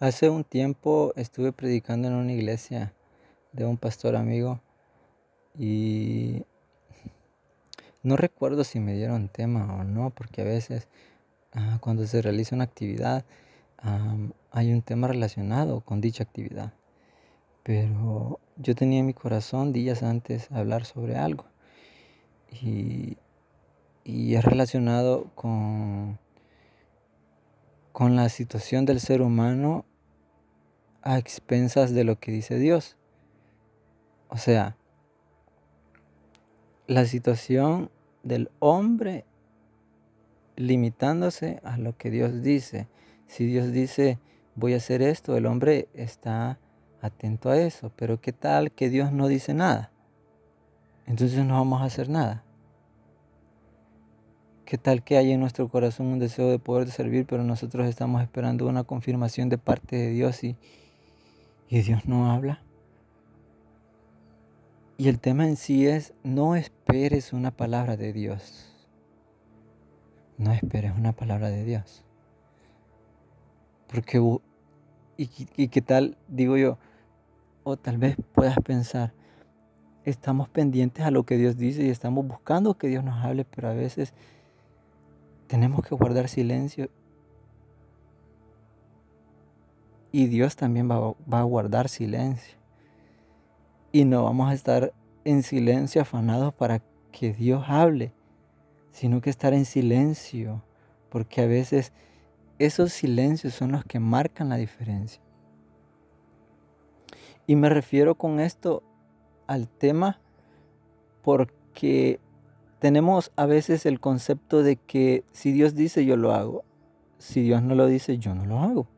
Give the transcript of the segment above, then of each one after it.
Hace un tiempo estuve predicando en una iglesia de un pastor amigo y no recuerdo si me dieron tema o no, porque a veces ah, cuando se realiza una actividad hay un tema relacionado con dicha actividad. Pero yo tenía en mi corazón días antes hablar sobre algo y, y es relacionado con, con la situación del ser humano a expensas de lo que dice Dios. O sea, la situación del hombre limitándose a lo que Dios dice. Si Dios dice, voy a hacer esto, el hombre está atento a eso. Pero ¿qué tal que Dios no dice nada? Entonces no vamos a hacer nada. ¿Qué tal que hay en nuestro corazón un deseo de poder servir, pero nosotros estamos esperando una confirmación de parte de Dios y, y Dios no habla. Y el tema en sí es, no esperes una palabra de Dios. No esperes una palabra de Dios. Porque, y, y qué tal, digo yo, o tal vez puedas pensar, estamos pendientes a lo que Dios dice y estamos buscando que Dios nos hable, pero a veces tenemos que guardar silencio y Dios también va, a guardar silencio. Y no vamos a estar en silencio afanados para que Dios hable, sino que estar en silencio, porque a veces esos silencios son los que marcan la diferencia. Y me refiero con esto al tema porque tenemos a veces el concepto de que si Dios dice yo lo hago, si Dios no lo dice yo no lo hago.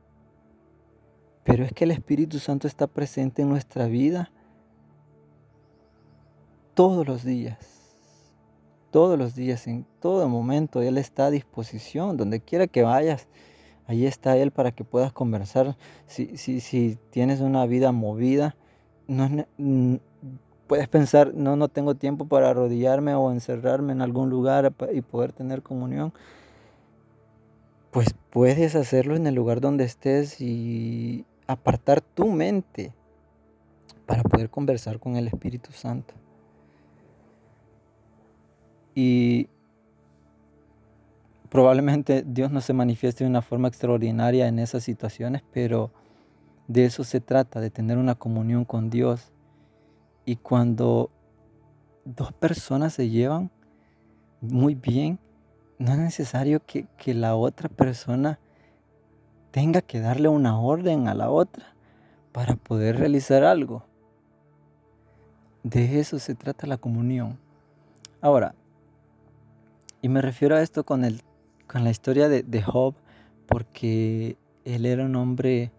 Pero es que el Espíritu Santo está presente en nuestra vida todos los días. Todos los días, en todo momento, Él está a disposición. Donde quiera que vayas, ahí está Él para que puedas conversar. Si, si, si tienes una vida movida, no, puedes pensar, no, no tengo tiempo para arrodillarme o encerrarme en algún lugar y poder tener comunión. Pues puedes hacerlo en el lugar donde estés y, apartar tu mente para poder conversar con el Espíritu Santo. Y probablemente Dios no se manifieste de una forma extraordinaria en esas situaciones, pero de eso se trata, de tener una comunión con Dios. Y cuando dos personas se llevan muy bien, no es necesario que, la otra persona tenga que darle una orden a la otra para poder realizar algo. De eso se trata la comunión. Ahora, y me refiero a esto con la historia de, de Job, porque él era un hombre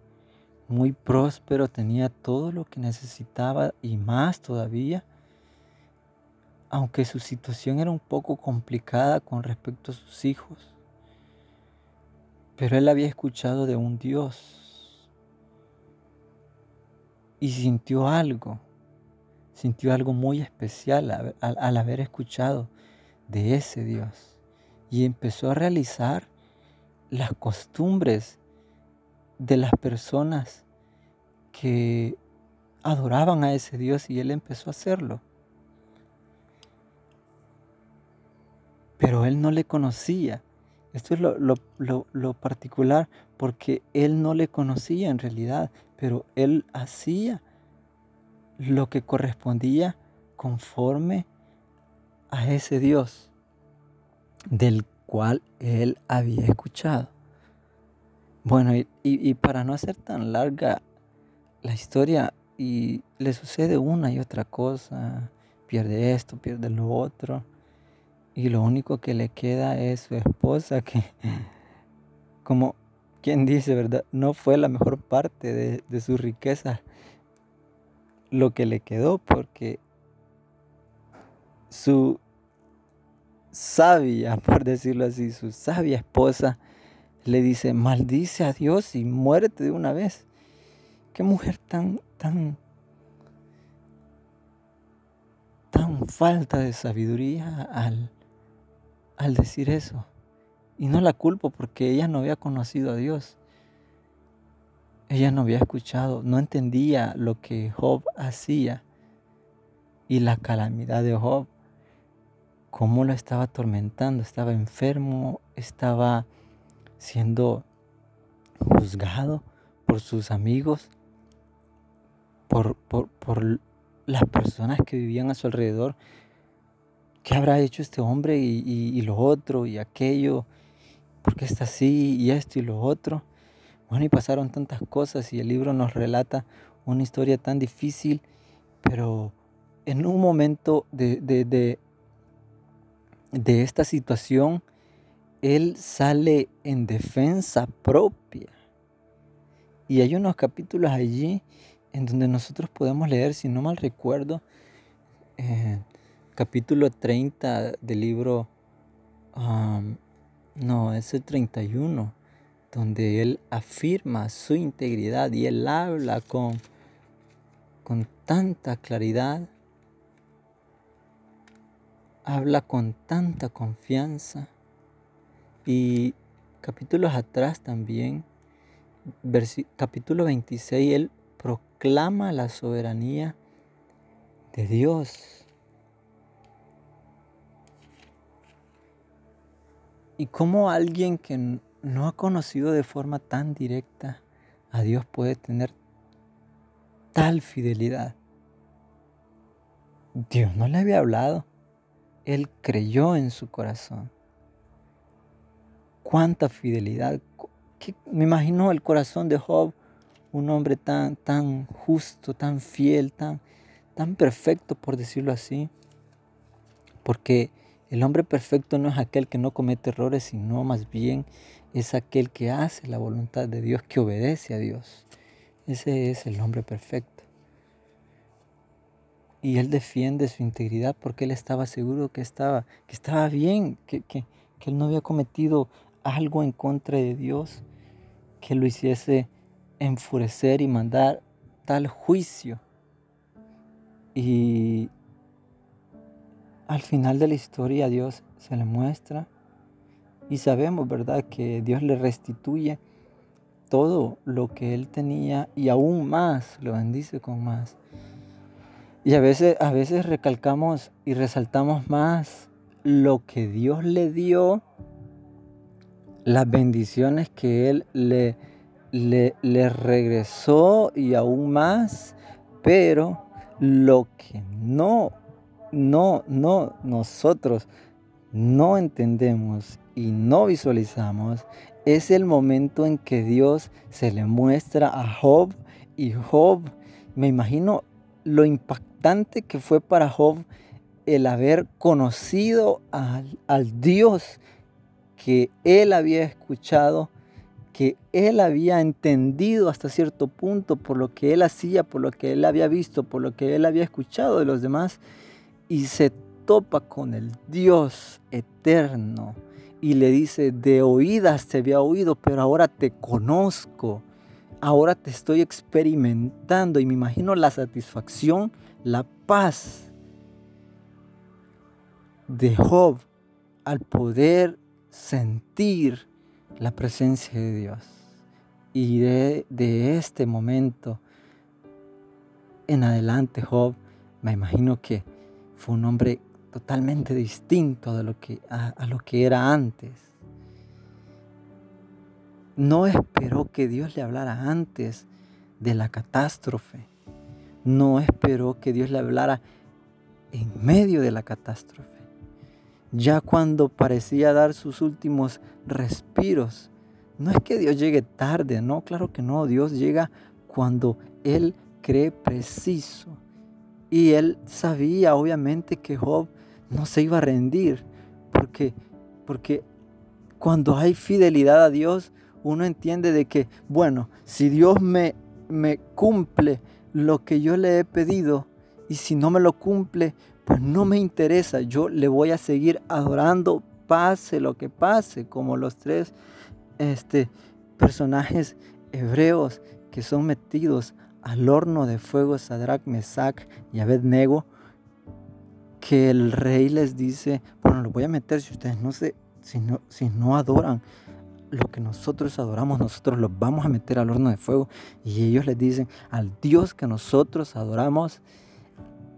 muy próspero, tenía todo lo que necesitaba y más todavía, aunque su situación era un poco complicada con respecto a sus hijos. Pero él había escuchado de un Dios y sintió algo, sintió algo muy especial al, haber escuchado de ese Dios y empezó a realizar las costumbres de las personas que adoraban a ese Dios y él empezó a hacerlo. Pero él no le conocía esto es lo, particular porque él no le conocía en realidad, pero él hacía lo que correspondía conforme a ese Dios del cual él había escuchado. Bueno, y, y, para no hacer tan larga la historia, y le sucede una y otra cosa, pierde esto, pierde lo otro, y lo único que le queda es su esposa que, como quien dice, ¿verdad? No fue la mejor parte de, de su riqueza lo que le quedó porque su sabia, por decirlo así, su sabia esposa le dice, maldice a Dios y muérete de una vez. Qué mujer tan, tan tan falta de sabiduría al al decir eso. Y no la culpo porque ella no había conocido a Dios. ella no había escuchado, no entendía lo que Job hacía y la calamidad de Job, cómo lo estaba atormentando, estaba enfermo, estaba siendo juzgado por sus amigos, por, por, las personas que vivían a su alrededor. ¿Qué habrá hecho este hombre y, y lo otro y aquello? ¿Por qué está así y esto y lo otro? Bueno, y pasaron tantas cosas y el libro nos relata una historia tan difícil, pero en un momento de, de, de, esta situación, él sale en defensa propia. Y hay unos capítulos allí en donde nosotros podemos leer, si no mal recuerdo, eh, capítulo 30 del libro, no, es el 31 donde él afirma su integridad y él habla con, con tanta claridad, habla con tanta confianza. Y capítulos atrás también, capítulo 26, él proclama la soberanía de Dios. Y como alguien que no ha conocido de forma tan directa a Dios puede tener tal fidelidad. Dios no le había hablado. Él creyó en su corazón. Cuánta fidelidad. Me imagino el corazón de Job, un hombre tan, tan justo, tan fiel, tan, tan perfecto, por decirlo así. Porque el hombre perfecto no es aquel que no comete errores, sino más bien es aquel que hace la voluntad de Dios, que obedece a Dios. Ese es el hombre perfecto. Y él defiende su integridad porque él estaba seguro que estaba, que estaba bien, que, que él no había cometido algo en contra de Dios que lo hiciese enfurecer y mandar tal juicio. Y al final de la historia Dios se le muestra y sabemos, ¿verdad?, que Dios le restituye todo lo que él tenía y aún más, lo bendice con más. Y a veces, a veces recalcamos y resaltamos más lo que Dios le dio, las bendiciones que Él le, le, regresó y aún más, pero lo que no no, no, nosotros no entendemos y no visualizamos es el momento en que Dios se le muestra a Job y Job, me imagino lo impactante que fue para Job el haber conocido al Dios que él había escuchado, que él había entendido hasta cierto punto por lo que él hacía, por lo que él había visto, por lo que él había escuchado de los demás y se topa con el Dios eterno y le dice, de oídas te había oído, pero ahora te conozco, ahora te estoy experimentando y me imagino la satisfacción, la paz de Job al poder sentir la presencia de Dios. Y de, de este momento en adelante Job, me imagino que fue un hombre totalmente distinto de lo que, a, lo que era antes. No esperó que Dios le hablara antes de la catástrofe. No esperó que Dios le hablara en medio de la catástrofe. Ya cuando parecía dar sus últimos respiros. No es que Dios llegue tarde, no, claro que no. Dios llega cuando Él cree preciso. Y él sabía obviamente que Job no se iba a rendir, porque, porque cuando hay fidelidad a Dios, uno entiende de que, bueno, si Dios me, me cumple lo que yo le he pedido, y si no me lo cumple, pues no me interesa, yo le voy a seguir adorando, pase lo que pase, como los tres este, personajes hebreos que son metidos al horno de fuego Sadrach, Mesach y Abednego, que el rey les dice, bueno, lo voy a meter si ustedes no se, si no, si no adoran lo que nosotros adoramos, nosotros los vamos a meter al horno de fuego. Y ellos les dicen, al Dios que nosotros adoramos,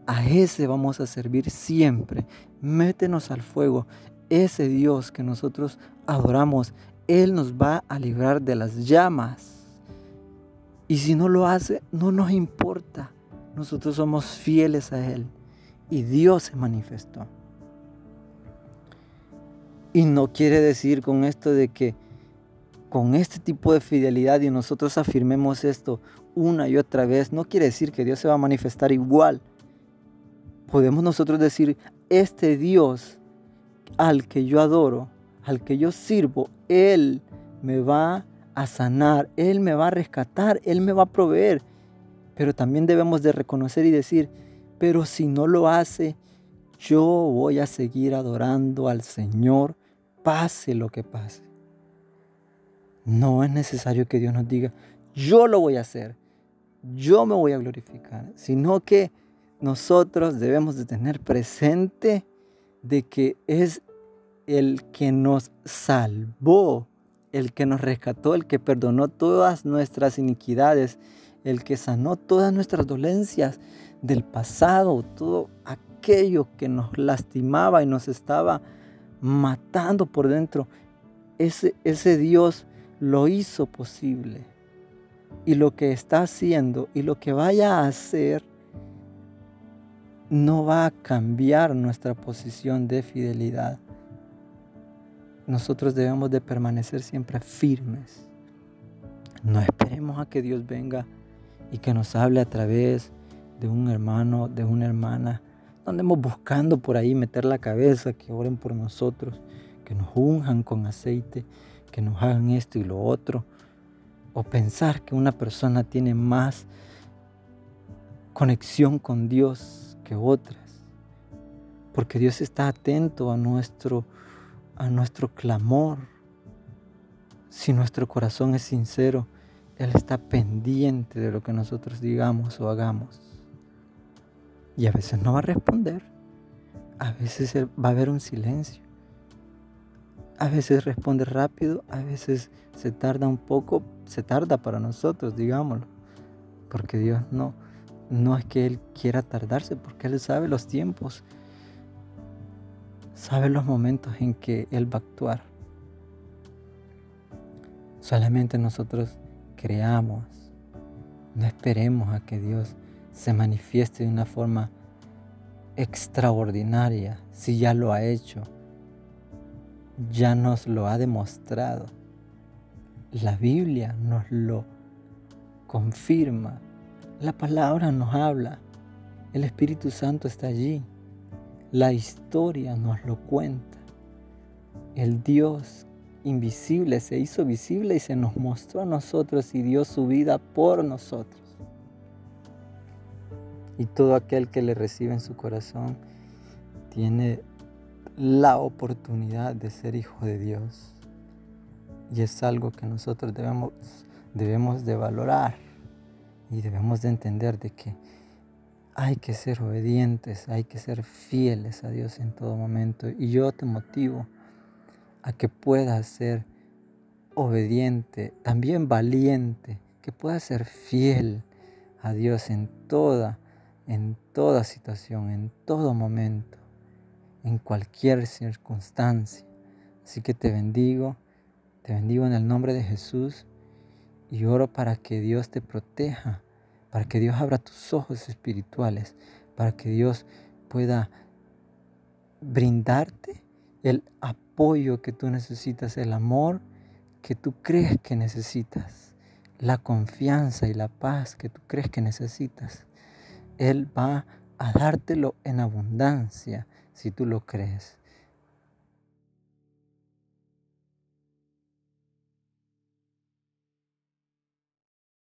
a ese vamos a servir siempre. Métenos al fuego. Ese Dios que nosotros adoramos, Él nos va a librar de las llamas. Y si no lo hace, no nos importa. Nosotros somos fieles a Él. Y Dios se manifestó. Y no quiere decir con esto de que con este tipo de fidelidad y nosotros afirmemos esto una y otra vez, no quiere decir que Dios se va a manifestar igual. Podemos nosotros decir, este Dios al que yo adoro, al que yo sirvo, Él me va a sanar, Él me va a rescatar, Él me va a proveer. Pero también debemos de reconocer y decir, pero si no lo hace, yo voy a seguir adorando al Señor pase lo que pase. No es necesario que Dios nos diga, yo lo voy a hacer, yo me voy a glorificar, sino que nosotros debemos de tener presente de que es el que nos salvó, el que nos rescató, el que perdonó todas nuestras iniquidades, el que sanó todas nuestras dolencias del pasado, todo aquello que nos lastimaba y nos estaba matando por dentro, ese, ese Dios lo hizo posible. Y lo que está haciendo y lo que vaya a hacer no va a cambiar nuestra posición de fidelidad. Nosotros debemos de permanecer siempre firmes. No esperemos a que Dios venga y que nos hable a través de un hermano, de una hermana, no andemos buscando por ahí meter la cabeza, que oren por nosotros, que nos unjan con aceite, que nos hagan esto y lo otro. O pensar que una persona tiene más conexión con Dios que otras. Porque Dios está atento a nuestro, a nuestro clamor. Si nuestro corazón es sincero, Él está pendiente de lo que nosotros digamos o hagamos. Y a veces no va a responder. A veces va a haber un silencio. A veces responde rápido, a veces se tarda un poco, se tarda para nosotros, digámoslo. Porque Dios no, no es que Él quiera tardarse, porque Él sabe los tiempos, sabe los momentos en que Él va a actuar. Solamente nosotros creamos, no esperemos a que Dios se manifieste de una forma extraordinaria, si ya lo ha hecho, ya nos lo ha demostrado. La Biblia nos lo confirma, la palabra nos habla, el Espíritu Santo está allí, la historia nos lo cuenta. El Dios invisible se hizo visible y se nos mostró a nosotros y dio su vida por nosotros y todo aquel que le recibe en su corazón tiene la oportunidad de ser hijo de Dios. Y es algo que nosotros debemos, debemos de valorar y debemos de entender de que hay que ser obedientes, hay que ser fieles a Dios en todo momento. Y yo te motivo a que puedas ser obediente, también valiente, que puedas ser fiel a Dios en toda en toda situación, en todo momento, en cualquier circunstancia. Así que te bendigo, te bendigo en el nombre de Jesús y oro para que Dios te proteja, para que Dios abra tus ojos espirituales, para que Dios pueda brindarte el apoyo que tú necesitas, el amor que tú crees que necesitas, la confianza y la paz que tú crees que necesitas. Él va a dártelo en abundancia si tú lo crees.